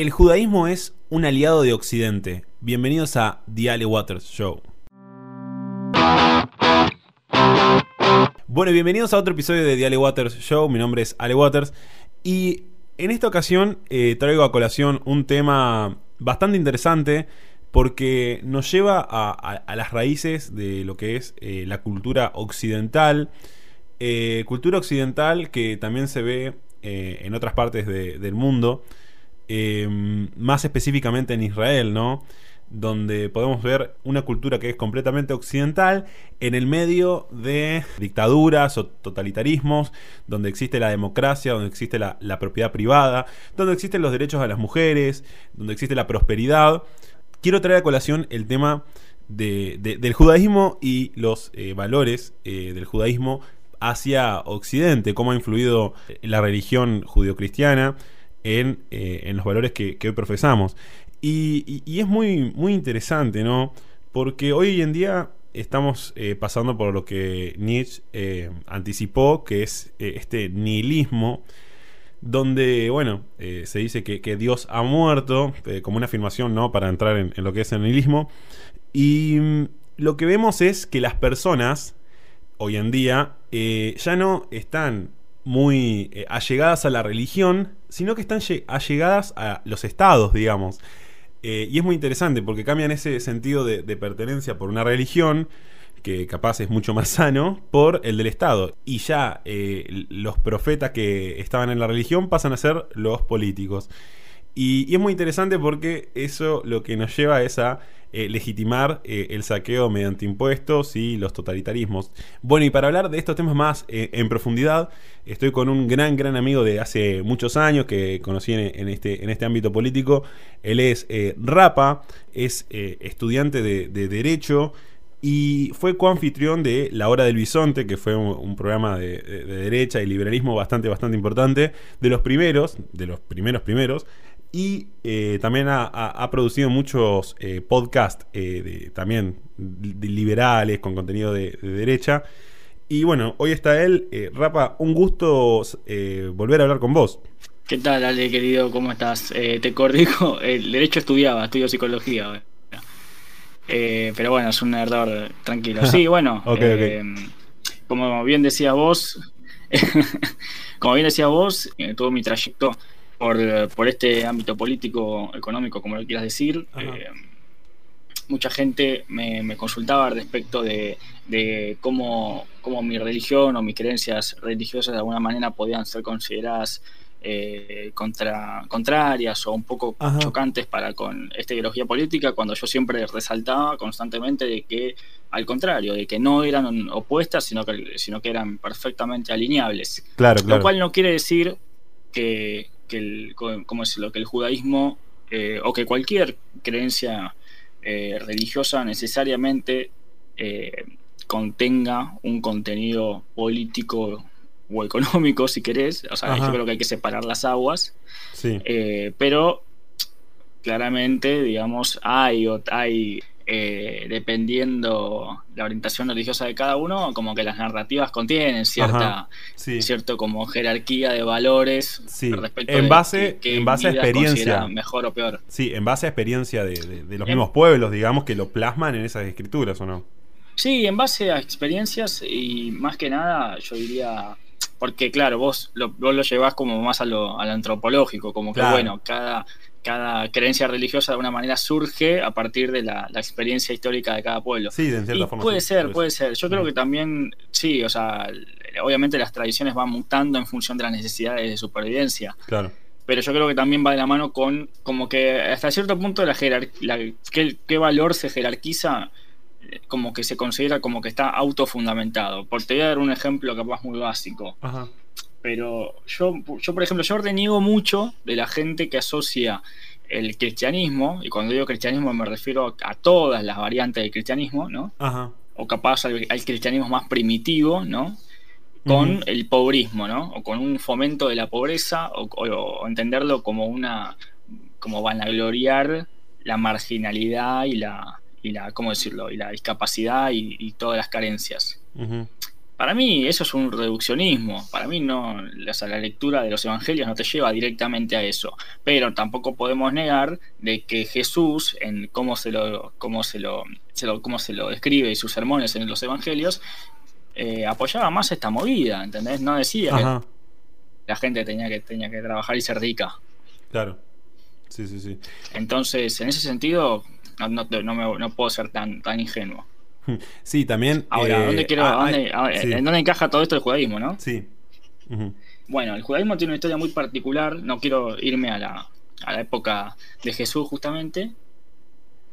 El judaísmo es un aliado de Occidente. Bienvenidos a The Ale Waters Show. Bueno, bienvenidos a otro episodio de The Ale Waters Show. Mi nombre es Ale Waters. Y en esta ocasión eh, traigo a colación un tema bastante interesante porque nos lleva a, las raíces de lo que es eh, la cultura occidental. Eh, cultura occidental que también se ve en otras partes del mundo. Más específicamente en Israel, ¿no? donde podemos ver una cultura que es completamente occidental en el medio de dictaduras o totalitarismos, donde existe la democracia, donde existe la, propiedad privada, donde existen los derechos de las mujeres, donde existe la prosperidad. Quiero traer a colación el tema del judaísmo y los eh, valores eh, del judaísmo hacia Occidente, cómo ha influido la religión judio-cristiana en, eh, en, los valores que, hoy profesamos. Y, es muy, muy interesante, ¿no? Porque hoy en día estamos eh, pasando por lo que Nietzsche eh, anticipó, que es este nihilismo, donde, bueno, se dice que, Dios ha muerto, como una afirmación, ¿no? Para entrar en, lo que es el nihilismo. Y mm, lo que vemos es que las personas, hoy en día, ya no están muy allegadas a la religión, sino que están allegadas a los estados, digamos. Eh, y es muy interesante porque cambian ese sentido de, pertenencia por una religión, que capaz es mucho más sano, por el del Estado. Y ya eh, los profetas que estaban en la religión pasan a ser los políticos. Y, es muy interesante porque eso lo que nos lleva es a eh, legitimar eh, el saqueo mediante impuestos y los totalitarismos. Bueno, y para hablar de estos temas más eh, en profundidad, estoy con un gran, gran amigo de hace muchos años que conocí en, este, en este ámbito político. Él es Rapa, es estudiante de, Derecho y fue coanfitrión de La Hora del Bisonte, que fue un, programa de, de, derecha y liberalismo bastante, bastante importante, de los primeros, de los primeros primeros, y eh, también ha, producido muchos eh, podcasts eh, también liberales con contenido de, derecha. Y bueno, hoy está él. Rapa, un gusto volver a hablar con vos. ¿Qué tal, Ale, querido? ¿Cómo estás? te corrijo, el derecho estudiaba, estudio psicología. pero bueno, es un error tranquilo. Sí, bueno, como bien decías vos, como bien decías vos, todo mi trayecto por, este ámbito político, económico, como lo quieras decir. Eh, mucha gente me, consultaba respecto de, cómo, mi religión o mis creencias religiosas de alguna manera podían ser consideradas eh, contra, contrarias o un poco chocantes para con esta ideología política, cuando yo siempre resaltaba constantemente de que, al contrario, de que no eran opuestas, sino que, sino que eran perfectamente alineables. Claro, Lo cual no quiere decir que, que el, ¿cómo que el judaísmo eh, o que cualquier creencia eh, religiosa necesariamente eh, contenga un contenido político o económico, si querés. O sea, yo creo que hay que separar las aguas. pero claramente, digamos, hay, hay eh, dependiendo la orientación religiosa de cada uno, como que las narrativas contienen cierta, cierto como jerarquía de valores respecto en base, en base a experiencia, mejor o peor. Sí, en base a experiencia de, los mismos pueblos, digamos, que lo plasman en esas escrituras, ¿o no? Sí, en base a experiencias y más que nada, yo diría, porque claro, vos lo, vos lo llevás como más a lo, antropológico, como que bueno, cada cada creencia religiosa de alguna manera surge a partir de la, experiencia histórica de cada pueblo. Sí, de cierta forma. Puede ser, puede ser. Yo creo que también, sí, o sea, obviamente las tradiciones van mutando en función de las necesidades de supervivencia. Claro. Pero yo creo que también va de la mano con, como que hasta cierto punto, la, la qué, qué valor se jerarquiza eh, como que se considera como que está autofundamentado. Por te voy a dar un ejemplo capaz muy básico. Ajá. Pero yo, yo, por ejemplo, yo reniego mucho de la gente que asocia el cristianismo, y cuando digo cristianismo me refiero a todas las variantes del cristianismo, ¿no? O capaz al, cristianismo más primitivo, ¿no? Con el pobrismo, ¿no? O con un fomento de la pobreza, o, entenderlo como una, como vanagloriar la marginalidad y la, y la ¿cómo decirlo? Y la discapacidad y, todas las carencias. Para mí eso es un reduccionismo. Para mí no, la lectura de los evangelios no te lleva directamente a eso. Pero tampoco podemos negar de que Jesús, en cómo se lo, cómo se lo, cómo se lo describe y sus sermones en los evangelios, eh, apoyaba más esta movida, ¿entendés? No decía que la gente tenía que, tenía que trabajar y ser rica. Claro. Sí, sí, sí. Entonces, en ese sentido, no, no, no puedo ser tan, tan ingenuo. Sí, también. Ahora, ¿dónde quiero, ah, ¿en dónde encaja todo esto del judaísmo, no? Sí. Bueno, el judaísmo tiene una historia muy particular. No quiero irme a la, a la época de Jesús, justamente.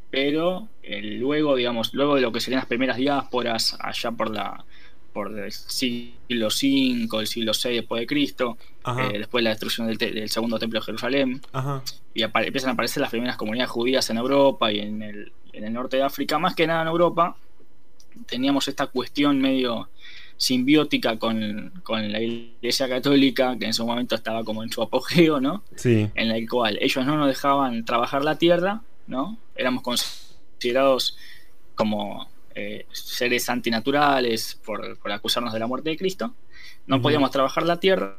Pero eh, luego, digamos, luego de lo que serían las primeras diásporas, allá por la por el siglo V, el siglo VI después de Cristo, eh, después de la destrucción del, segundo templo de Jerusalén, y empiezan a aparecer las primeras comunidades judías en Europa y en el, en el norte de África, más que nada en Europa, teníamos esta cuestión medio simbiótica con, la Iglesia Católica, que en ese momento estaba como en su apogeo, ¿no? Sí. En el cual ellos no nos dejaban trabajar la tierra, ¿no? Éramos considerados como eh, seres antinaturales por, acusarnos de la muerte de Cristo. No podíamos trabajar la tierra,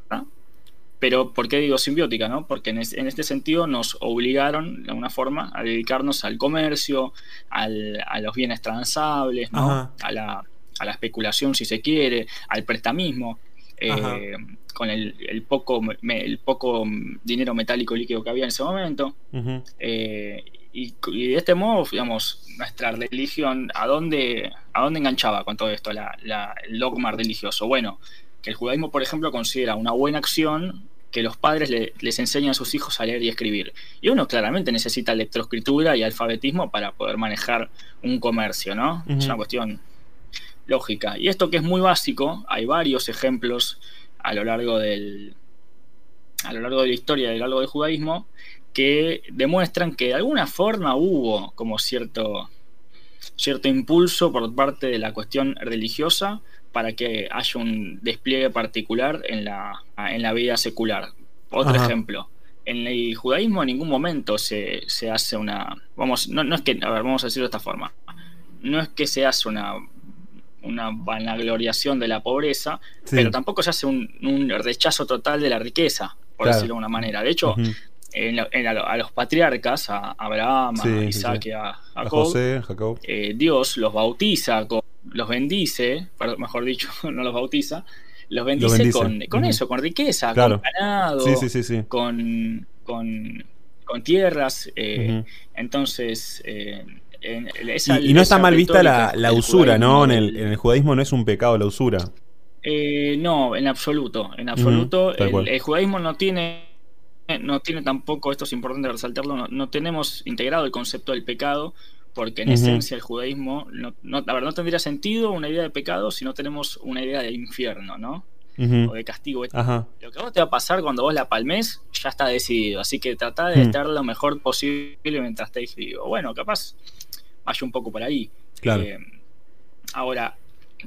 pero ¿por qué digo simbiótica? No? Porque en, este sentido nos obligaron de alguna forma a dedicarnos al comercio, a los bienes transables, ¿no? a, la, especulación si se quiere, al prestamismo. Eh, con el, poco, el poco dinero metálico líquido que había en ese momento. Eh, y, de este modo, digamos, nuestra religión, ¿a dónde, a dónde enganchaba con todo esto el dogma religioso? Bueno, que el judaísmo, por ejemplo, considera una buena acción que los padres les enseñan a sus hijos a leer y escribir. Y uno claramente necesita lectoescritura y alfabetismo para poder manejar un comercio, ¿no? Es una cuestión lógica. Y esto que es muy básico, hay varios ejemplos a lo largo del a lo largo de la historia del largo del judaísmo que demuestran que de alguna forma hubo como cierto cierto impulso por parte de la cuestión religiosa para que haya un despliegue particular en la, en la vida secular. Otro ejemplo. En el judaísmo en ningún momento se, hace una. Vamos, no, es que. A ver, vamos a decirlo de esta forma. No es que se hace una, una vanagloriación de la pobreza, pero tampoco se hace un, rechazo total de la riqueza, por decirlo de alguna manera. De hecho, a, los patriarcas, a Abraham, a Isaac, a, Jacob, Jacob. Eh, Dios los bautiza con los bendice, mejor dicho, no los bautiza, los bendice, con, eso, con riqueza, con ganado, con, con, tierras. Eh, entonces, eh, y, no está mal vista la, usura, ¿no? En el, judaísmo no es un pecado la usura. Eh, no, en absoluto. En absoluto. el, judaísmo no tiene. No tiene tampoco, esto es importante resaltarlo, no, no tenemos integrado el concepto del pecado porque en esencia el judaísmo, no, no, ver, no tendría sentido una idea de pecado si no tenemos una idea de infierno, ¿no? O de castigo. Lo que a vos te va a pasar cuando vos la palmes ya está decidido, así que trata de estar lo mejor posible mientras estés vivo. Bueno, capaz vaya un poco por ahí. Claro. Eh, ahora,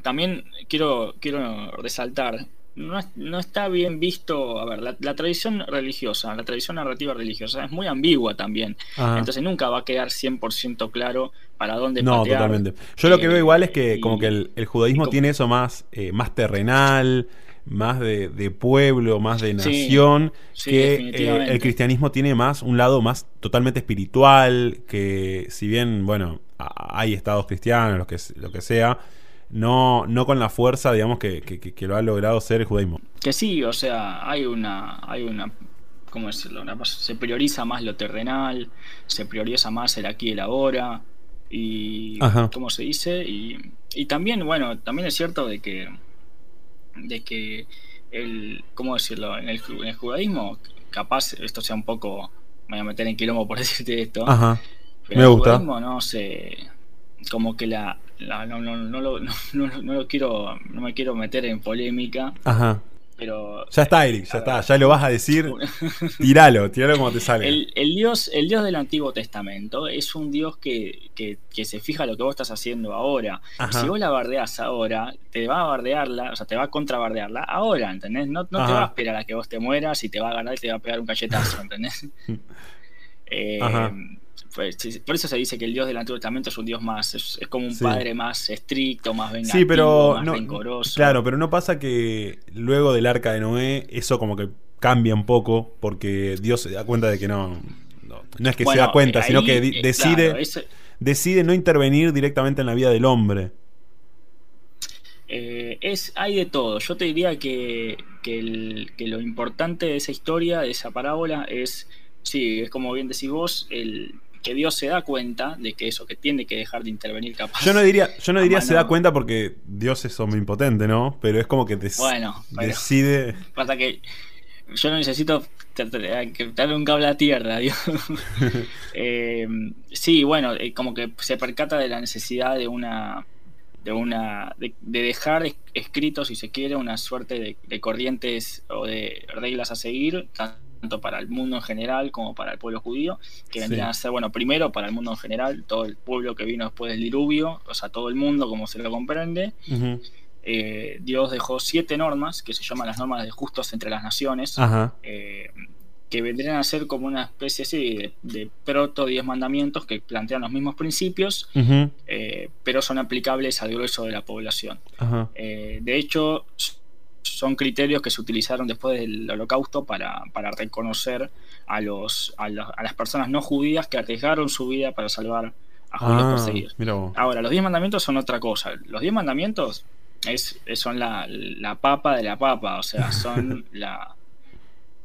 también quiero, quiero resaltar no, está bien visto, a ver, la, tradición religiosa, la tradición narrativa religiosa es muy ambigua también. Entonces nunca va a quedar 100% claro para dónde No, totalmente. Yo lo que veo igual es que como que el, judaísmo tiene eso más, eh, más terrenal, más de, pueblo, más de nación, que eh, el cristianismo tiene más un lado más totalmente espiritual, que si bien, bueno, hay estados cristianos, lo que, lo que sea, no, no con la fuerza, digamos, que, que, lo ha logrado ser el judaísmo. Que sí, o sea, hay una, hay una, ¿cómo decirlo? se prioriza más lo terrenal, se prioriza más el aquí y el ahora, y, ¿cómo se dice? Y, y también, bueno, también es cierto de que, de que el, ¿cómo decirlo? En el, en el judaísmo, capaz esto sea un poco, me voy a meter en quilombo por decirte esto, Ajá. pero me el gusta. judaísmo no sé como que la, no, no, no, no, lo, no, lo quiero, no me quiero meter en polémica. Ajá. Pero, ya está, Eric, ya está, ya lo vas a decir. Tíralo, tíralo como te sale. El, Dios, el Dios del Antiguo Testamento es un Dios que, que, que se fija lo que vos estás haciendo ahora. Si vos la bardeás ahora, te va a bardearla, o sea, te va a contrabardearla ahora, ¿entendés? No, no te va a esperar a que vos te mueras y te va a ganar y te va a pegar un cachetazo, ¿entendés? eh, por eso se dice que el Dios del Antiguo Testamento es un Dios más, es, como un padre más estricto, más vengativo, sí, pero más no, rencoroso. Claro, pero no pasa que luego del arca de Noé eso como que cambia un poco porque Dios se da cuenta de que no, no, es que se da cuenta, sino que eh, decide, decide no intervenir directamente en la vida del hombre. Eh, es, hay de todo. Yo te diría que, que, lo importante de esa historia, de esa parábola, es, sí, es como bien decís vos, el, que Dios se da cuenta de que eso, que tiene que dejar de intervenir capaz. Yo no diría, yo no diría se da cuenta porque Dios es omnipotente, ¿no? Pero es como que bueno, decide. Pasa que yo no necesito darle un cable a tierra, Dios. Eh, sí, bueno, eh, como que se percata de la necesidad de una de una de, dejar escrito si se quiere una suerte de, corrientes o de reglas a seguir tanto para el mundo en general como para el pueblo judío que vendrían a ser bueno primero para el mundo en general todo el pueblo que vino después del diluvio o sea todo el mundo como se lo comprende. Eh, Dios dejó siete normas que se llaman las normas de justos entre las naciones eh, que vendrían a ser como una especie de, de, proto 10 mandamientos que plantean los mismos principios, eh, pero son aplicables al grueso de la población. Eh, de hecho, son criterios que se utilizaron después del holocausto para, reconocer a, los, a, las personas no judías que arriesgaron su vida para salvar a judíos ah, perseguidos. Ahora, los 10 mandamientos son otra cosa. Los 10 mandamientos es, son la, la papa de la papa, o sea, son la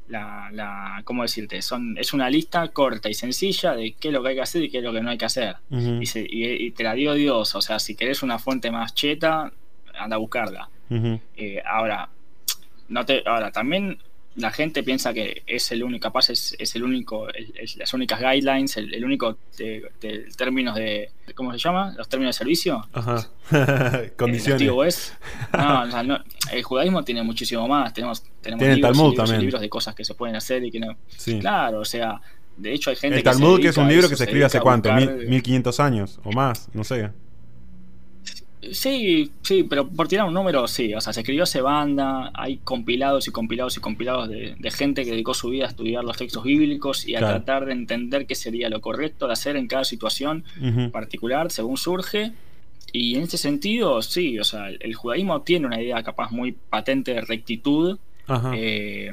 la, la, ¿cómo decirte? Son, es una lista corta y sencilla de qué es lo que hay que hacer y qué es lo que no hay que hacer. y, te la dio Dios, o sea, si querés una fuente más cheta, anda a buscarla. Eh, ahora, no te, ahora, también la gente piensa que es el único, capaz es, el único, las únicas guidelines, el, único de, términos de, ¿cómo se llama? Los términos de servicio. Ajá. Condiciones. no, el judaísmo tiene muchísimo más. Tenemos, tenemos libros, libros, de cosas que se pueden hacer y que no. Claro, o sea, de hecho hay gente el Talmud, que, es un libro que se escribe hace cuánto, ¿Mil, 1500 años o más, no sé. Sí, sí, pero por tirar un número, sí. O sea, se escribió hace banda, hay compilados y compilados y compilados de, gente que dedicó su vida a estudiar los textos bíblicos y a tratar de entender qué sería lo correcto de hacer en cada situación particular según surge. Y en este sentido, sí, o sea, el, judaísmo tiene una idea capaz muy patente de rectitud, eh,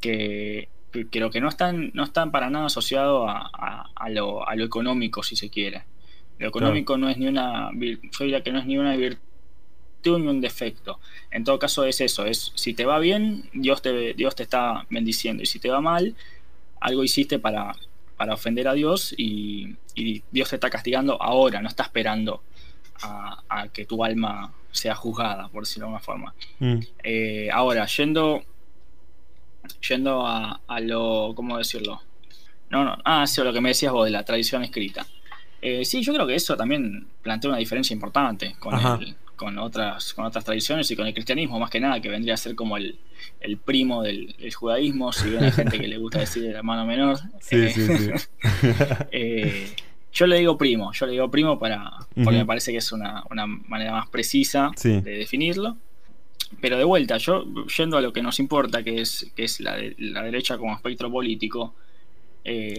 que, creo que no están, no están para nada asociado a, lo, a lo económico, si se quiere. Lo económico no es ni una, yo diría que no es ni una virtud ni un defecto. En todo caso es eso, es si te va bien, Dios te, Dios te está bendiciendo y si te va mal, algo hiciste para, para ofender a Dios y, Dios te está castigando ahora, no está esperando a, que tu alma sea juzgada, por decirlo de alguna forma. Mm. Eh, ahora, yendo, yendo a, a, lo, ¿cómo decirlo? No, no, ah, sí, lo que me decías vos de la tradición escrita. Eh, sí, yo creo que eso también plantea una diferencia importante con, con, otras, con otras tradiciones y con el cristianismo, más que nada, que vendría a ser como el, primo del, judaísmo, si bien hay gente que le gusta decir de la mano menor. Sí, sí, sí. Eh, yo le digo primo, yo le digo primo para, porque me parece que es una, manera más precisa de definirlo. Pero de vuelta, yo yendo a lo que nos importa, que es, que es la, la derecha como espectro político, eh,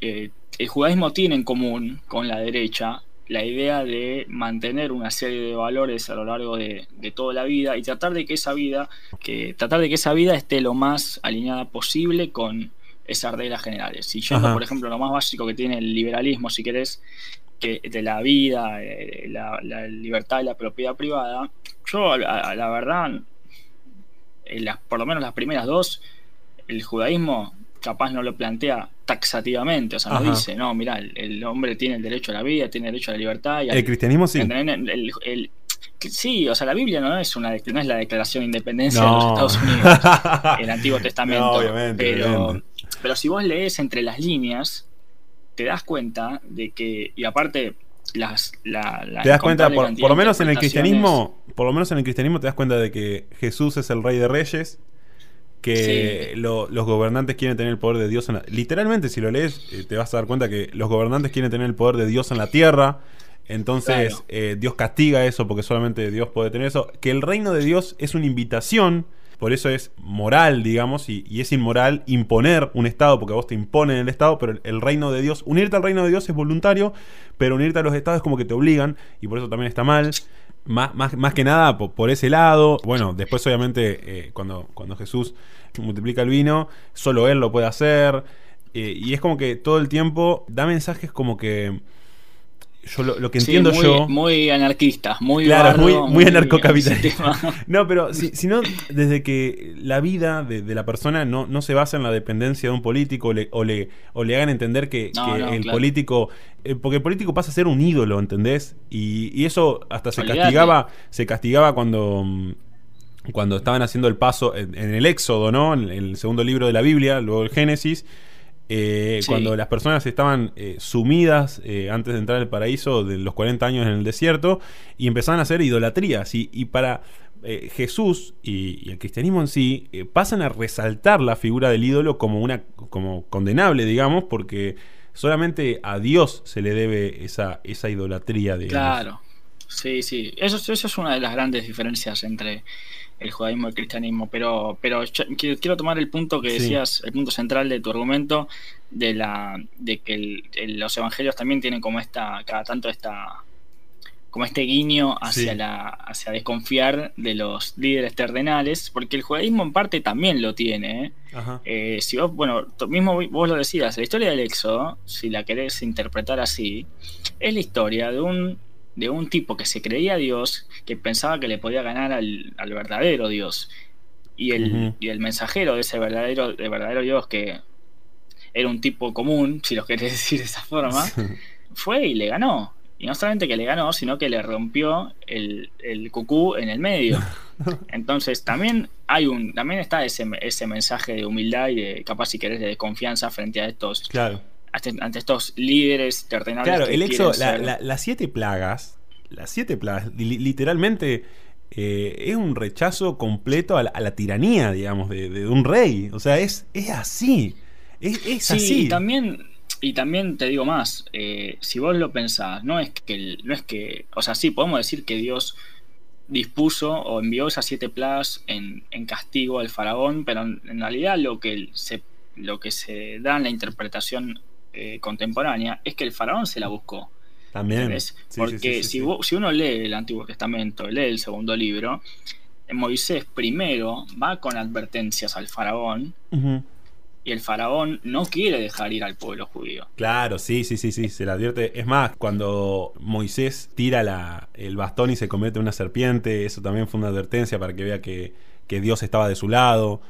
eh el judaísmo tiene en común con la derecha la idea de mantener una serie de valores a lo largo de, toda la vida y tratar de que esa vida, que tratar de que esa vida esté lo más alineada posible con esas reglas generales. Si yendo, por ejemplo, lo más básico que tiene el liberalismo, si querés, que de la vida, eh, la, libertad y la propiedad privada, yo a, la verdad, por lo menos las primeras dos, el judaísmo capaz no lo plantea taxativamente, o sea, no dice, no, mira, el, hombre tiene el derecho a la vida, tiene el derecho a la libertad. Y el cristianismo sí. sí, o sea, la Biblia no es una no es la declaración de independencia de los Estados Unidos, el Antiguo Testamento. obviamente, pero, pero si vos lees entre las líneas, te das cuenta de que, y aparte, las, te das cuenta, por, por, lo menos en el cristianismo, por lo menos en el cristianismo te das cuenta de que Jesús es el rey de reyes que los gobernantes quieren tener el poder de Dios en la... Literalmente, si lo lees, eh, te vas a dar cuenta que los gobernantes quieren tener el poder de Dios en la tierra. Entonces, eh, Dios castiga eso porque solamente Dios puede tener eso. Que el reino de Dios es una invitación por eso es moral, digamos, y, es inmoral imponer un Estado, porque vos te imponen el Estado, pero el, reino de Dios, unirte al reino de Dios es voluntario, pero unirte a los Estados es como que te obligan, y por eso también está mal. Más, más, que nada por, ese lado. Bueno, después obviamente eh, cuando, cuando Jesús multiplica el vino, solo Él lo puede hacer. Eh, y es como que todo el tiempo da mensajes como que yo lo, que entiendo yo. Muy anarquista, muy Claro, muy, muy, anarcocapitalista. no, pero si, no, desde que la vida de, la persona no, no, se basa en la dependencia de un político o le, o le hagan entender que, el político. Eh, porque el político pasa a ser un ídolo, ¿entendés? Y, eso hasta se castigaba. Se castigaba cuando cuando estaban haciendo el paso en, el Éxodo, ¿no? En el segundo libro de la Biblia, luego el Génesis, eh, cuando las personas estaban eh, sumidas eh, antes de entrar al paraíso de los 40 años en el desierto y empezaban a hacer idolatrías. Y, para Jesús y, el cristianismo en sí pasan a resaltar la figura del ídolo como una como condenable, digamos, porque solamente a Dios se le debe esa, esa idolatría. Claro, sí, sí. Eso, eso es una de las grandes diferencias entre el judaísmo y el cristianismo, pero, pero quiero tomar el punto que decías, el punto central de tu argumento, de la de que los evangelios también tienen como esta, cada tanto esta como este guiño hacia la hacia desconfiar de los líderes terrenales, porque el judaísmo en parte también lo tiene. ¿eh? Eh, si vos, bueno, mismo vos lo decías, la historia del Éxodo, si la querés interpretar así, es la historia de un de un tipo que se creía Dios, que pensaba que le podía ganar al, verdadero Dios. Y el, y el, mensajero de ese verdadero, de verdadero Dios, que era un tipo común, si lo querés decir de esa forma, fue y le ganó. Y no solamente que le ganó, sino que le rompió el, el cucú en el medio. Entonces también hay un, también está ese, ese mensaje de humildad y de capaz si querés de confianza frente a estos claro ante, estos líderes terrenales. Claro, el exo, las siete plagas, las siete plagas, literalmente eh, es un rechazo completo a la, tiranía, digamos, de, un rey. O sea, es, es así. Es, sí, así. Y también, y también te digo más, eh, si vos lo pensás, no es que, no es que, o sea, sí, podemos decir que Dios dispuso o envió esas siete plagas en, en castigo al faraón, pero en, realidad lo que se lo que se da en la interpretación eh, contemporánea es que el faraón se la buscó. También. Porque si, si, uno lee el Antiguo Testamento, lee el segundo libro, Moisés primero va con advertencias al faraón y el faraón no quiere dejar ir al pueblo judío. Claro, sí, sí, sí, sí, se le advierte. Es más, cuando Moisés tira la, el bastón y se convierte en una serpiente, eso también fue una advertencia para que vea que, que Dios estaba de su lado.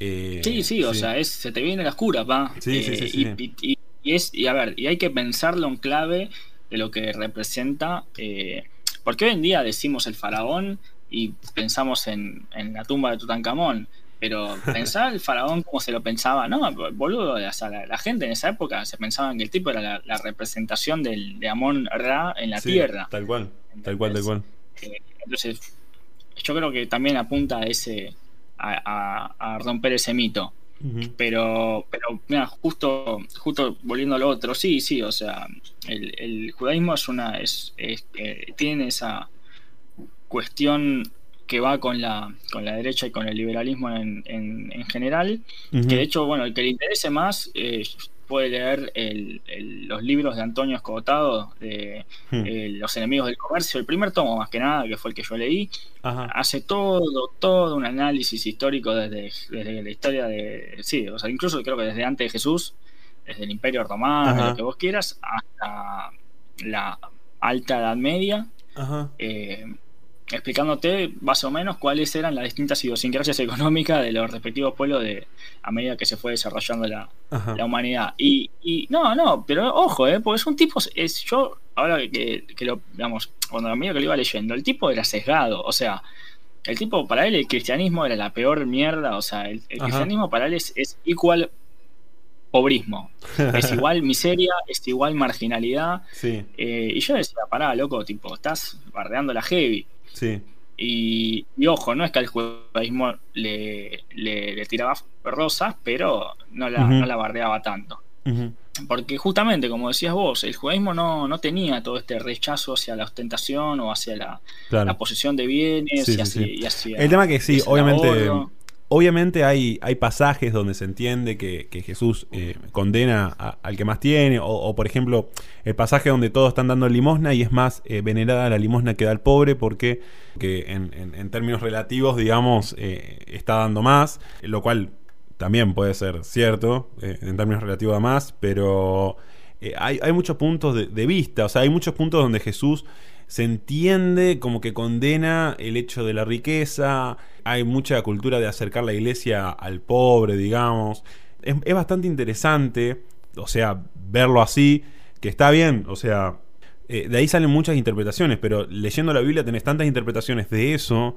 Eh, sí, sí, o sea, es, se te viene la oscura, pa. Sí, sí, sí, y, y, es, y a ver, y hay que pensarlo en clave de lo que representa, eh, porque hoy en día decimos el faraón y pensamos en, la tumba de Tutankamón, pero pensar el faraón como se lo pensaba, no, boludo, la, gente en esa época se pensaba que el tipo era la, representación del, de Amón Ra en la tierra. Tal cual, tal cual, tal cual. Eh, entonces, yo creo que también apunta a ese, a romper ese mito. Pero, pero mira, justo, justo volviendo al otro, sí, sí, o sea, el, judaísmo es una, es, eh, tiene esa cuestión que va con la, con la derecha y con el liberalismo en, en, general, que de hecho, bueno, el que le interese más, eh, puede leer los libros de Antonio Escotado, de hmm. eh, Los enemigos del comercio, el primer tomo más que nada, que fue el que yo leí, hace todo, todo un análisis histórico desde, la historia de, sí, o sea, incluso creo que desde antes de Jesús, desde el Imperio Romano, lo que vos quieras, hasta la Alta Edad Media. Eh, explicándote más o menos cuáles eran las distintas idiosincrasias económicas de los respectivos pueblos de, a medida que se fue desarrollando la, humanidad. Y, y, no, no, pero ojo, eh, porque es un tipo, es, yo ahora que, que lo, digamos, cuando a medida que lo iba leyendo, el tipo era sesgado, o sea, el tipo, para él el cristianismo era la peor mierda, o sea, el, cristianismo para él es, es igual pobrismo. Es igual miseria, es igual marginalidad. Sí. Eh, y yo decía, pará, loco, tipo, estás bardeando la heavy. Sí. Y, ojo, no es que al judaísmo le, le, tiraba rosas, pero no la, no la bardeaba tanto. Porque justamente, como decías vos, el judaísmo no, no, tenía todo este rechazo hacia la ostentación o hacia la, la posesión de bienes y, hacia, El tema que sí, obviamente Obviamente hay, hay pasajes donde se entiende que, Jesús eh, condena al que más tiene, o, por ejemplo el pasaje donde todos están dando limosna y es más eh, venerada la limosna que da el pobre porque que en, términos relativos, digamos, eh, está dando más, lo cual también puede ser cierto en términos relativos a más, pero hay, hay, muchos puntos de, de vista, o sea, hay muchos puntos donde Jesús se entiende como que condena el hecho de la riqueza, hay mucha cultura de acercar la iglesia al pobre, digamos. Es, bastante interesante, o sea, verlo así, que está bien, o sea, eh, de ahí salen muchas interpretaciones, pero leyendo la Biblia tenés tantas interpretaciones de eso,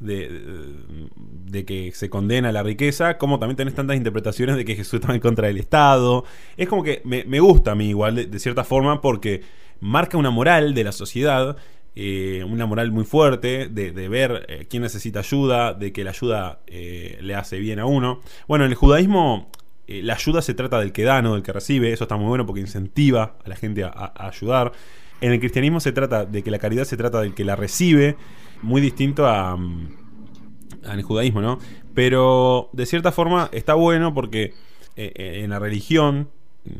de, que se condena la riqueza, como también tenés tantas interpretaciones de que Jesús está en contra del Estado. Es como que me, gusta a mí igual, de, cierta forma, porque marca una moral de la sociedad, eh, una moral muy fuerte, de, ver eh, quién necesita ayuda, de que la ayuda eh, le hace bien a uno. Bueno, en el judaísmo la ayuda se trata del que da, no del que recibe, eso está muy bueno porque incentiva a la gente a, ayudar. En el cristianismo se trata de que la caridad se trata del que la recibe, muy distinto a, mm, al judaísmo, ¿no? Pero de cierta forma está bueno porque en la religión,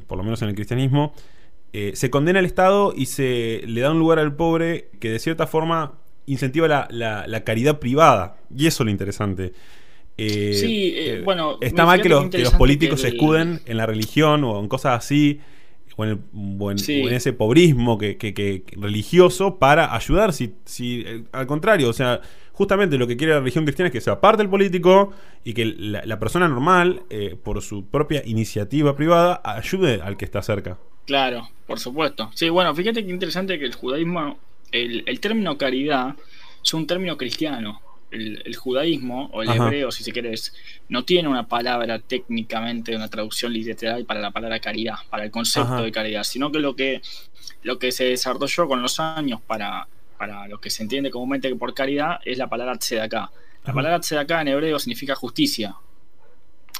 por lo menos en el cristianismo, eh, se condena al Estado y se le da un lugar al pobre que de cierta forma incentiva la, caridad privada. Y eso es lo interesante. Eh, sí, eh, bueno. Está mal que los, políticos se escuden en la religión o en cosas así, o en, ese pobrismo que, religioso para ayudar. Si, si, al contrario, o sea, justamente lo que quiere la religión cristiana es que sea parte el político y que la, persona normal, por su propia iniciativa privada, ayude al que está cerca. Claro, por supuesto. Sí, bueno, fíjate que interesante que el judaísmo, el, término caridad es un término cristiano. El, judaísmo, o el hebreo, si se querés, no tiene una palabra técnicamente, una traducción literal para la palabra caridad, para el concepto de caridad, sino que lo que, lo que se desarrolló con los años para, para lo que se entiende comúnmente por caridad es la palabra tzedaká. La palabra tzedaká en hebreo significa justicia.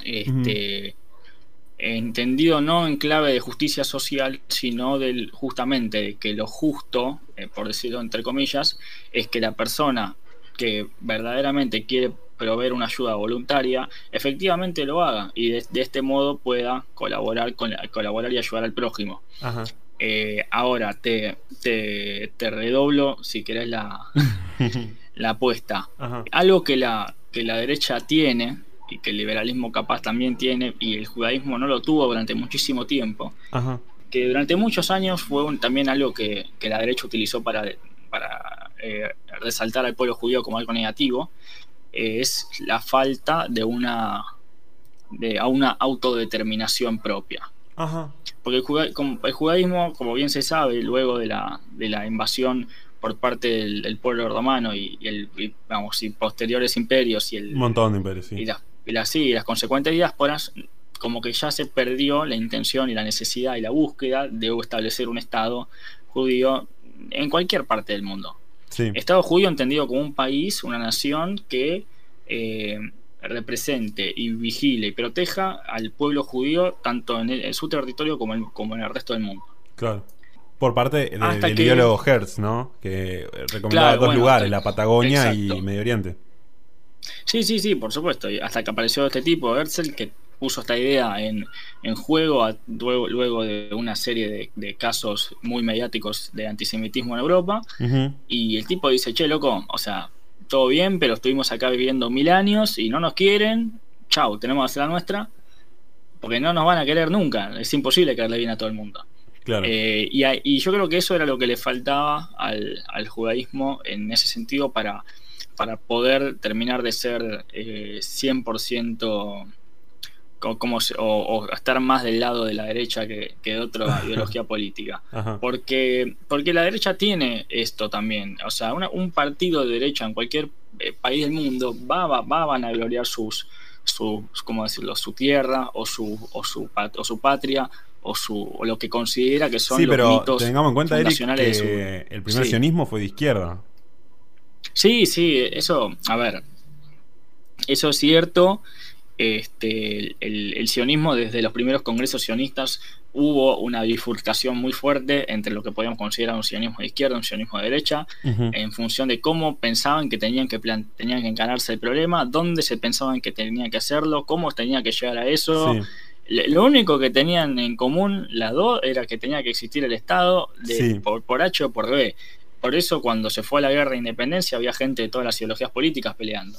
Este entendido no en clave de justicia social, sino del justamente que lo justo, eh, por decirlo entre comillas, es que la persona que verdaderamente quiere proveer una ayuda voluntaria, efectivamente lo haga y de, este modo pueda colaborar con colaborar y ayudar al prójimo. Eh, ahora te, te, redoblo, si querés, la, la apuesta. Algo que la, que la derecha tiene, y que el liberalismo capaz también tiene, y el judaísmo no lo tuvo durante muchísimo tiempo, que durante muchos años fue también algo que, la derecha utilizó para, para eh, resaltar al pueblo judío como algo negativo, es la falta de una, de, a una autodeterminación propia. Porque el, judaísmo, como bien se sabe, luego de la, de la invasión por parte del, pueblo romano y, el, vamos, y posteriores imperios y el... Un montón de imperios, sí y las, sí, las consecuentes diásporas, como que ya se perdió la intención y la necesidad y la búsqueda de establecer un Estado judío en cualquier parte del mundo. Estado judío entendido como un país, una nación que eh, represente y vigile y proteja al pueblo judío tanto en, su territorio como en, como en el resto del mundo. Claro. Por parte del ideólogo Hertz, ¿no? Que recomendaba dos lugares, la Patagonia y Medio Oriente. Sí, sí, sí, por supuesto. Hasta que apareció este tipo, Herzl, que puso esta idea en, juego luego, luego, de una serie de, casos muy mediáticos de antisemitismo en Europa. Y el tipo dice, che, loco, o sea, todo bien, pero estuvimos acá viviendo mil años y no nos quieren. Chau, tenemos que hacer la nuestra. Porque no nos van a querer nunca. Es imposible caerle bien a todo el mundo. Claro. Eh, y, yo creo que eso era lo que le faltaba al, al judaísmo en ese sentido para para poder terminar de ser 100% como, o, estar más del lado de la derecha que, de otra ideología política. Porque, porque la derecha tiene esto también. O sea, un partido de derecha en cualquier eh, país del mundo va, va, va a vanagloriar sus, su, ¿cómo decirlo? su tierra o su, o su, o su patria o, su, o lo que considera que son sí, pero tengamos en cuenta, Eric, que el primer sionismo fue de izquierda. Sí, sí, eso, a ver, eso es cierto. Este, el, sionismo desde los primeros congresos sionistas hubo una bifurcación muy fuerte entre lo que podíamos considerar un sionismo de izquierda y un sionismo de derecha, en función de cómo pensaban que tenían que, tenían que encararse el problema, dónde se pensaban que tenían que hacerlo, cómo tenía que llegar a eso. Lo único que tenían en común las dos era que tenía que existir el Estado de, por, por H o por B. Por eso cuando se fue a la guerra de independencia había gente de todas las ideologías políticas peleando.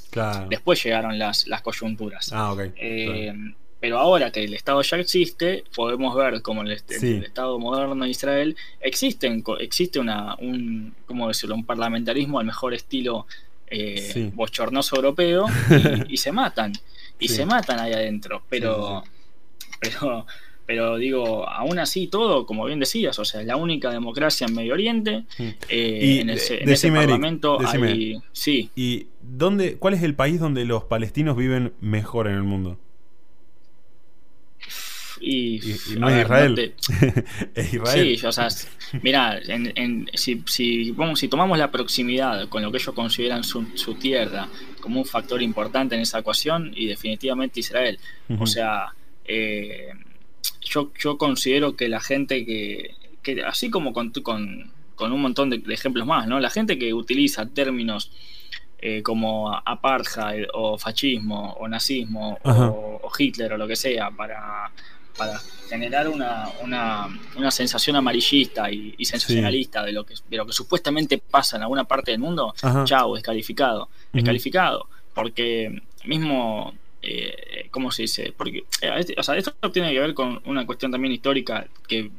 Después llegaron las, las coyunturas. Ah, eh, pero ahora que el Estado ya existe, podemos ver como el, el, Estado moderno de Israel existen, existe una, un, ¿cómo decirlo? un parlamentarismo al mejor estilo eh, bochornoso europeo y, se matan. Y se matan ahí adentro. Pero, pero pero digo, aún así todo, como bien decías, o sea, es la única democracia en Medio Oriente. Eh, en, ese, parlamento hay, Sí. ¿Y dónde, cuál es el país donde los palestinos viven mejor en el mundo? Y, no es Israel. es Israel. Sí, o sea, mira, si, si, si tomamos la proximidad con lo que ellos consideran su, tierra como un factor importante en esa ecuación, y definitivamente Israel. O sea, eh, yo, yo considero que la gente que, así como con, con, con un montón de, ejemplos más, ¿no? La gente que utiliza términos eh, como apartheid o fascismo o nazismo o, Hitler o lo que sea para, para generar una, una, una sensación amarillista y, sensacionalista de, lo que, de lo que supuestamente pasa en alguna parte del mundo, chao, descalificado. Descalificado. Porque mismo eh, ¿cómo se dice? Porque, eh, este, o sea, esto tiene que ver con una cuestión también histórica que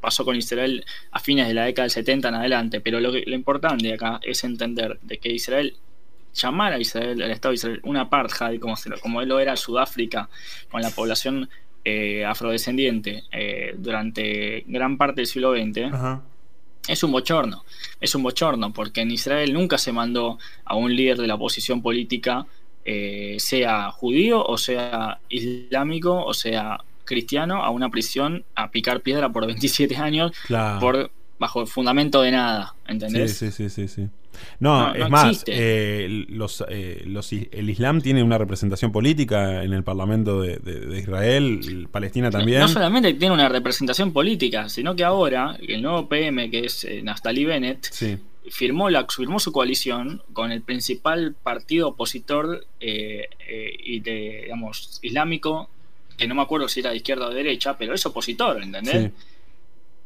pasó con Israel a fines de la década del 70 en adelante, pero lo, lo importante acá es entender de que Israel llamar a Israel, al Estado de Israel, una apartheid, como, como él lo era Sudáfrica, con la población eh, afrodescendiente eh, durante gran parte del siglo XX, es un bochorno. Es un bochorno, porque en Israel nunca se mandó a un líder de la oposición política eh, sea judío o sea islámico o sea cristiano a una prisión a picar piedra por 27 años por bajo el fundamento de nada, ¿entendés? Sí, sí, sí, sí. No, es más, eh, los, eh, los, el Islam tiene una representación política en el Parlamento de, Israel, Palestina también. No, solamente tiene una representación política, sino que ahora el nuevo PM, que es Naftali Bennett, sí firmó, la, firmó su coalición con el principal partido opositor eh, eh, y de, digamos, islámico, que no me acuerdo si era de izquierda o de derecha, pero es opositor, ¿entendés?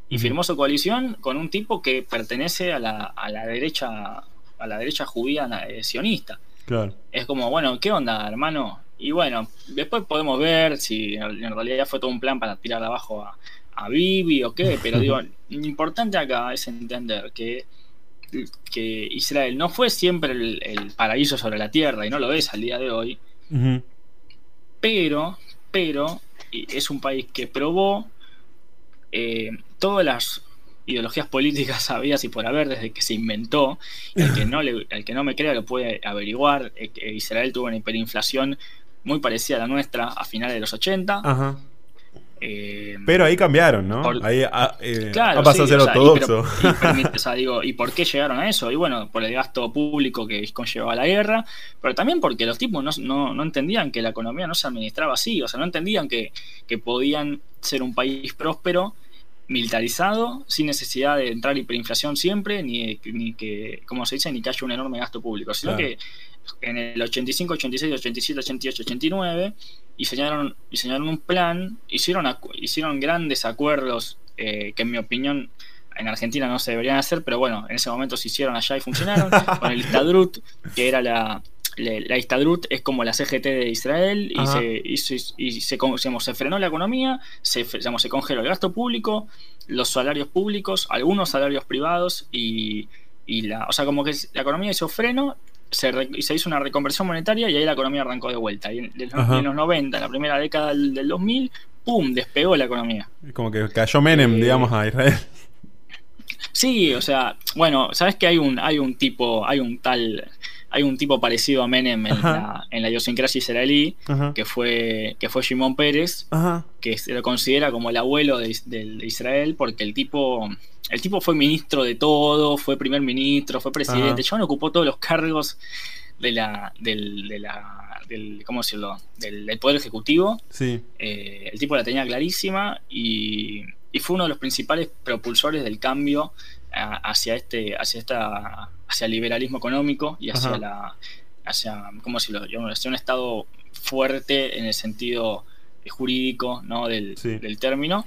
Y firmó su coalición con un tipo que pertenece a la, a la derecha a la derecha judía eh, sionista. Claro. Es como, bueno, ¿qué onda, hermano? Y bueno, después podemos ver si en realidad fue todo un plan para tirar abajo a, a Bibi o qué, pero digo, lo importante acá es entender que que Israel no fue siempre el, paraíso sobre la tierra y no lo es al día de hoy, pero, pero es un país que probó eh, todas las ideologías políticas habidas y por haber desde que se inventó. El que no, le, el que no me crea lo puede averiguar. Eh, Israel tuvo una hiperinflación muy parecida a la nuestra a finales de los 80. Ajá. Eh, pero ahí cambiaron, ¿no? ahí ha, eh, pasado a ser ortodoxo. Y, por qué llegaron a eso? Y bueno, por el gasto público que conllevaba la guerra, pero también porque los tipos no, entendían que la economía no se administraba así, o sea, no entendían que, podían ser un país próspero, militarizado, sin necesidad de entrar hiperinflación siempre, ni, ni que, como se dice, ni que haya un enorme gasto público, sino que en el 85, 86, 87, 88, 89 diseñaron, diseñaron un plan, hicieron, hicieron grandes acuerdos eh, que en mi opinión en Argentina no se deberían hacer, pero bueno, en ese momento se hicieron allá y funcionaron, con el Istadrut, que era la, la, Istadrut es como la CGT de Israel y, se, y, se, y se, se, frenó la economía, se, se congeló el gasto público, los salarios públicos, algunos salarios privados y, y la, o sea, como que la economía hizo freno se, se, hizo una reconversión monetaria y ahí la economía arrancó de vuelta. Y en, los 90, en la primera década del, 2000, ¡pum! despegó la economía. Como que cayó Menem, eh, digamos, a Israel. Sí, o sea, bueno, sabes que hay un, hay un tipo, hay un tal, hay un tipo parecido a Menem en, la, en la, idiosincrasia israelí, que fue, que fue Shimon Pérez, que se lo considera como el abuelo de, Israel, porque el tipo, el tipo fue ministro de todo, fue primer ministro, fue presidente, no ocupó todos los cargos de la, de la del, ¿cómo decirlo? Del, Poder Ejecutivo. Sí. Eh, el tipo la tenía clarísima y, fue uno de los principales propulsores del cambio hacia este, hacia esta, hacia el liberalismo económico y hacia la, hacia, ¿cómo decirlo? Hacia un estado fuerte en el sentido jurídico, ¿no? Del, del término.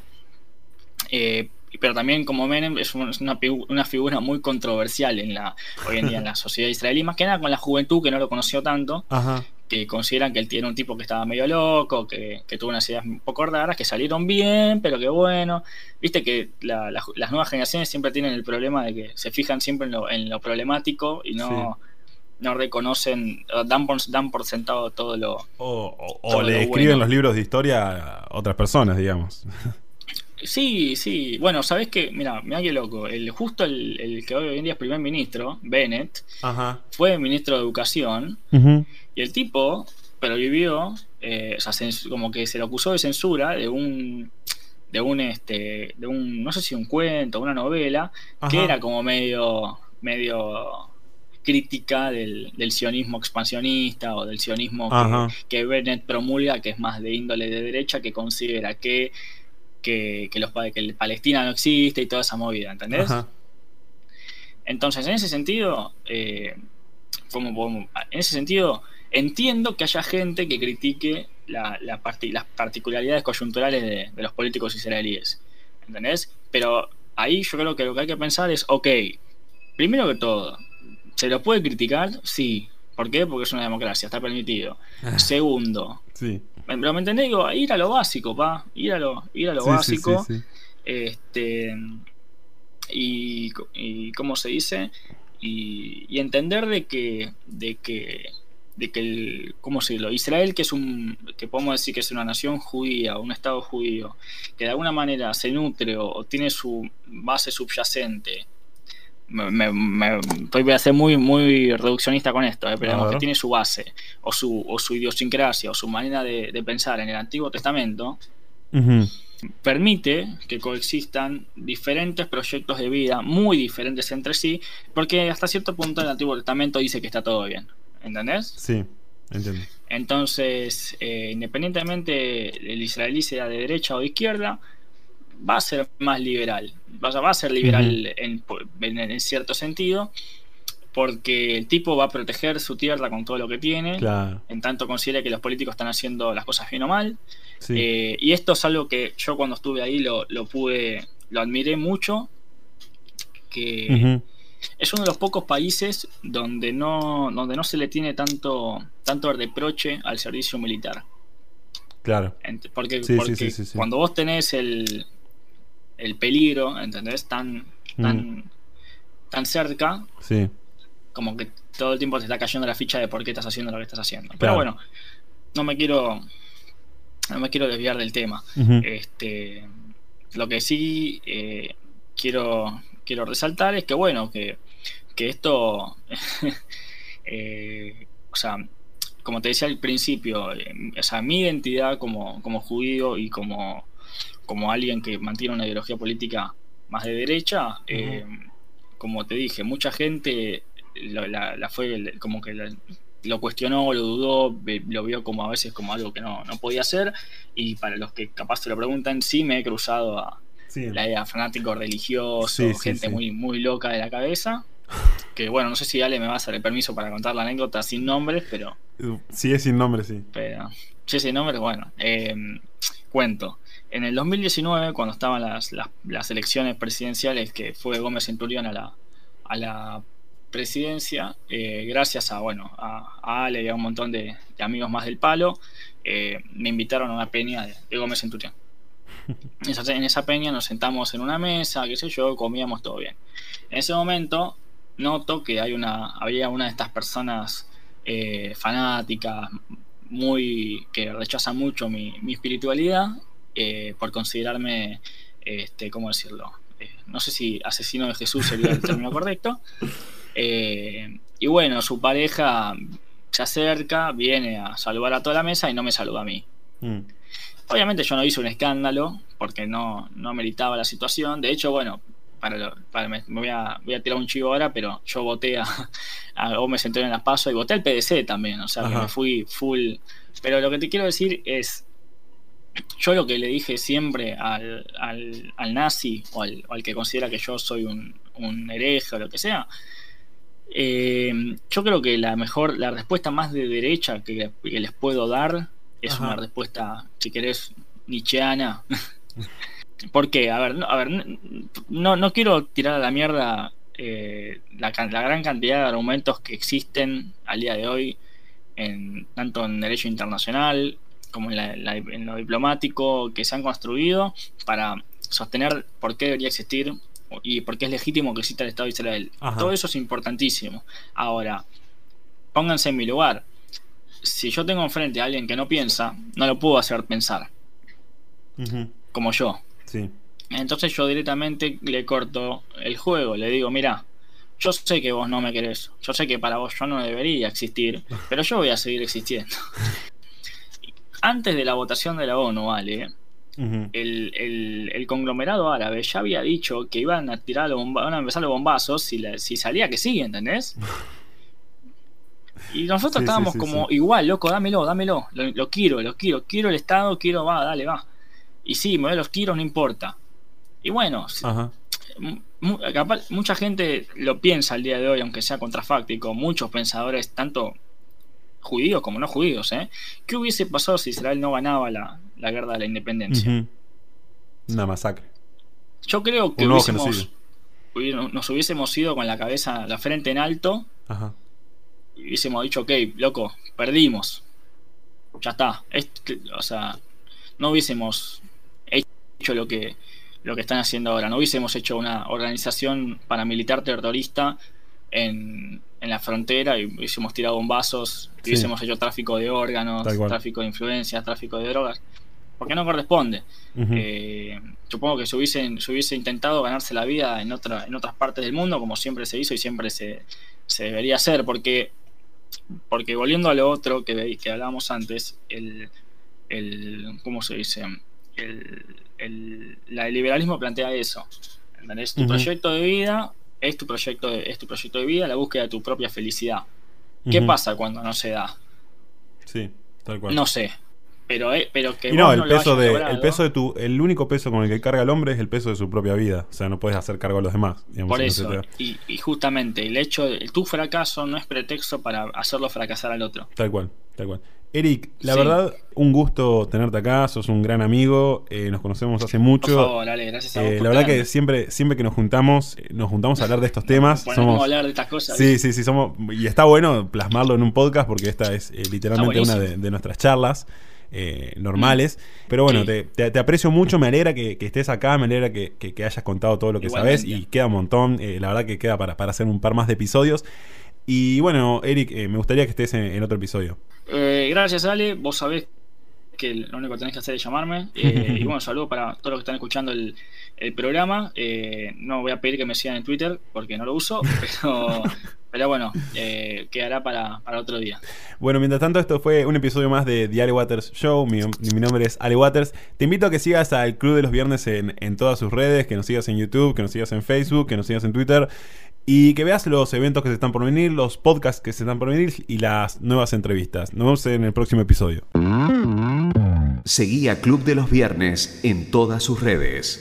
Eh, pero también como Menem es una, una, figura muy controversial en la, hoy en día en la sociedad israelí, más que nada con la juventud que no lo conoció tanto, que consideran que él tiene un tipo que estaba medio loco, que, tuvo unas ideas un poco raras, que salieron bien, pero que bueno, viste que las nuevas generaciones siempre tienen el problema de que se fijan siempre en lo, en lo problemático y no... no reconocen, dan por, dan por sentado todo lo. O, le escriben los libros de historia a otras personas, digamos. Sí, sí. Bueno, ¿sabes qué? Mira, mira qué loco. El, justo el, que hoy en día es primer ministro, Bennett, fue ministro de Educación. Y el tipo, pero vivió, eh, o sea, como que se lo acusó de censura de un. De un, este, de un, no sé si un cuento, una novela, que era como medio, medio crítica del, sionismo expansionista o del sionismo que, que, Bennett promulga, que es más de índole de derecha, que considera que que, los, que Palestina no existe y toda esa movida, ¿entendés? Entonces, en ese sentido, eh, como, en ese sentido, entiendo que haya gente que critique la, las particularidades coyunturales de, los políticos israelíes, ¿entendés? Pero ahí yo creo que lo que hay que pensar es, ok, primero que todo, ¿se lo puede criticar? Sí. ¿Por qué? Porque es una democracia, está permitido. Segundo, sí. Pero me entendés, digo, ir a lo básico, pa, ir a lo, ir a lo básico. este y, y cómo se dice y, entender de que de que de que el cómo se lo Israel que es un que podemos decir que es una nación judía un estado judío que de alguna manera se nutre o tiene su base subyacente me, voy a ser muy, muy reduccionista con esto, eh, pero que tiene su base, o su, o su idiosincrasia, o su manera de, pensar en el Antiguo Testamento, permite que coexistan diferentes proyectos de vida muy diferentes entre sí, porque hasta cierto punto el Antiguo Testamento dice que está todo bien. ¿Entendés? Sí, entiendo. Entonces, eh, independientemente el israelí sea de derecha o de izquierda, va a ser más liberal. Va a ser liberal en, cierto sentido, porque el tipo va a proteger su tierra con todo lo que tiene, en tanto considera que los políticos están haciendo las cosas bien o mal. Eh, y esto es algo que yo cuando estuve ahí lo, pude, lo admiré mucho, que es uno de los pocos países donde no, donde no se le tiene tanto, tanto reproche al servicio militar. Claro. Porque, porque cuando vos tenés el, el peligro, ¿entendés? Tan, tan, mm. tan cerca. Sí. Como que todo el tiempo te está cayendo la ficha de por qué estás haciendo lo que estás haciendo. Pero bueno, no me quiero. No me quiero desviar del tema. Este. Lo que sí eh, quiero, quiero resaltar es que, bueno, que, que esto. Eh, o sea, como te decía al principio, eh, o sea, mi identidad como, como judío y como como alguien que mantiene una ideología política más de derecha, eh, como te dije, mucha gente la, fue como que lo cuestionó, lo dudó, lo vio como a veces como algo que no, podía hacer. Y para los que capaz se lo preguntan, sí me he cruzado a la idea fanático religioso, gente muy, muy loca de la cabeza. Que bueno, no sé si Ale me va a hacer el permiso para contar la anécdota sin nombres, pero. Sí, es sin nombres, sí. Pero. Sí, sin nombres, bueno. Eh, cuento. En el 2019, cuando estaban las, las, elecciones presidenciales, que fue Gómez Centurión a la, a la presidencia, eh, gracias a, bueno, a, Ale y a un montón de, amigos más del palo, eh, me invitaron a una peña de, Gómez Centurión. En esa, en esa, peña nos sentamos en una mesa, qué sé yo, comíamos todo bien. En ese momento noto que hay una, había una de estas personas eh, fanáticas, muy que rechaza mucho mi, mi espiritualidad eh, por considerarme, este, ¿cómo decirlo? Eh, no sé si asesino de Jesús sería el término correcto. Eh, y bueno, su pareja se acerca, viene a saludar a toda la mesa y no me saluda a mí. Mm. Obviamente yo no hice un escándalo porque no, no meritaba la situación. De hecho, bueno, para, me, voy, a, voy a tirar un chivo ahora, pero yo voté a, a Gómez Centeno en las pasos y voté al PDC también, o sea, que me fui full. Pero lo que te quiero decir es, yo lo que le dije siempre al, al, nazi o al, que considera que yo soy un, un hereje o lo que sea, eh, yo creo que la mejor, la respuesta más de derecha que, les puedo dar es una respuesta, si querés, nietzscheana. ¿Por qué? A ver, a ver no, no quiero tirar a la mierda eh, la, gran cantidad de argumentos que existen al día de hoy, en, tanto en derecho internacional como en, lo diplomático, que se han construido para sostener por qué debería existir y por qué es legítimo que exista el Estado de Israel. Todo eso es importantísimo. Ahora, pónganse en mi lugar. Si yo tengo enfrente a alguien que no piensa, no lo puedo hacer pensar. Como yo. Entonces yo directamente le corto el juego, le digo, mira, yo sé que vos no me querés, yo sé que para vos yo no debería existir, pero yo voy a seguir existiendo. Antes de la votación de la ONU, vale, el, conglomerado árabe ya había dicho que iban a tirar a empezar los bombazos si, si salía que sí, ¿entendés? Y nosotros estábamos como, igual, loco, dámelo, dámelo, lo, quiero, lo quiero, quiero el Estado, quiero, va, dale, va. Y sí, me los tiros, no importa. Y bueno, mucha gente lo piensa al día de hoy, aunque sea contrafáctico, muchos pensadores, tanto judíos como no judíos, ¿eh? ¿Qué hubiese pasado si Israel no ganaba la, guerra de la independencia? Una masacre. Yo creo que hubiésemos, nos hubiésemos ido con la cabeza, la frente en alto, y hubiésemos dicho, ok, loco, perdimos. Ya está. o sea, no hubiésemos hecho lo que, lo que están haciendo ahora. No hubiésemos hecho una organización paramilitar terrorista en, en la frontera y hubiésemos tirado bombazos, y hubiésemos hecho tráfico de órganos, tráfico de influencias, tráfico de drogas. Porque no corresponde. Eh, supongo que se, hubiesen, se hubiese intentado ganarse la vida en, otra, en otras partes del mundo, como siempre se hizo y siempre se, se debería hacer, porque, porque volviendo a lo otro que, que hablábamos antes, el, el ¿cómo se dice? El, el, liberalismo plantea eso. ¿entendés? Tu proyecto de vida es tu proyecto de, es tu proyecto de vida, la búsqueda de tu propia felicidad. ¿Qué pasa cuando no se da? Sí, tal cual. No sé. Pero, eh, pero que no, el peso de el peso de tu el único peso con el que carga el hombre es el peso de su propia vida, o sea, no puedes hacer cargo a los demás. Por eso, y, y, justamente el hecho de tu fracaso no es pretexto para hacerlo fracasar al otro. Tal cual, tal cual. Eric, la verdad, un gusto tenerte acá, sos un gran amigo, eh, nos conocemos hace mucho. Por favor, Ale, gracias a vos eh, La verdad que siempre, siempre que nos juntamos, eh, nos juntamos a hablar de estos temas. somos, a hablar de estas cosas. Sí, sí, sí, somos, y está bueno plasmarlo en un podcast porque esta es literalmente una de, nuestras charlas. normales. Mm. Pero bueno, te, aprecio mucho, me alegra que, estés acá, me alegra que, hayas contado todo lo que sabes y queda un montón. la verdad que queda para, para hacer un par más de episodios. Y bueno, Eric, me gustaría que estés en otro episodio. Eh, gracias, Ale. Vos sabés que lo único que tenés que hacer es llamarme. Eh, y bueno, saludos para todos los que están escuchando el, programa. Eh, no voy a pedir que me sigan en Twitter porque no lo uso, pero, pero bueno, quedará para, otro día. Bueno, mientras tanto, esto fue un episodio más de The Ale Waters Show. Mi, nombre es Ale Waters. Te invito a que sigas al Club de los Viernes en, en todas sus redes, que nos sigas en YouTube, que nos sigas en Facebook, que nos sigas en Twitter y que veas los eventos que se están por venir, los podcasts que se están por venir y las nuevas entrevistas. Nos vemos en el próximo episodio. Seguí a Club de los Viernes en todas sus redes.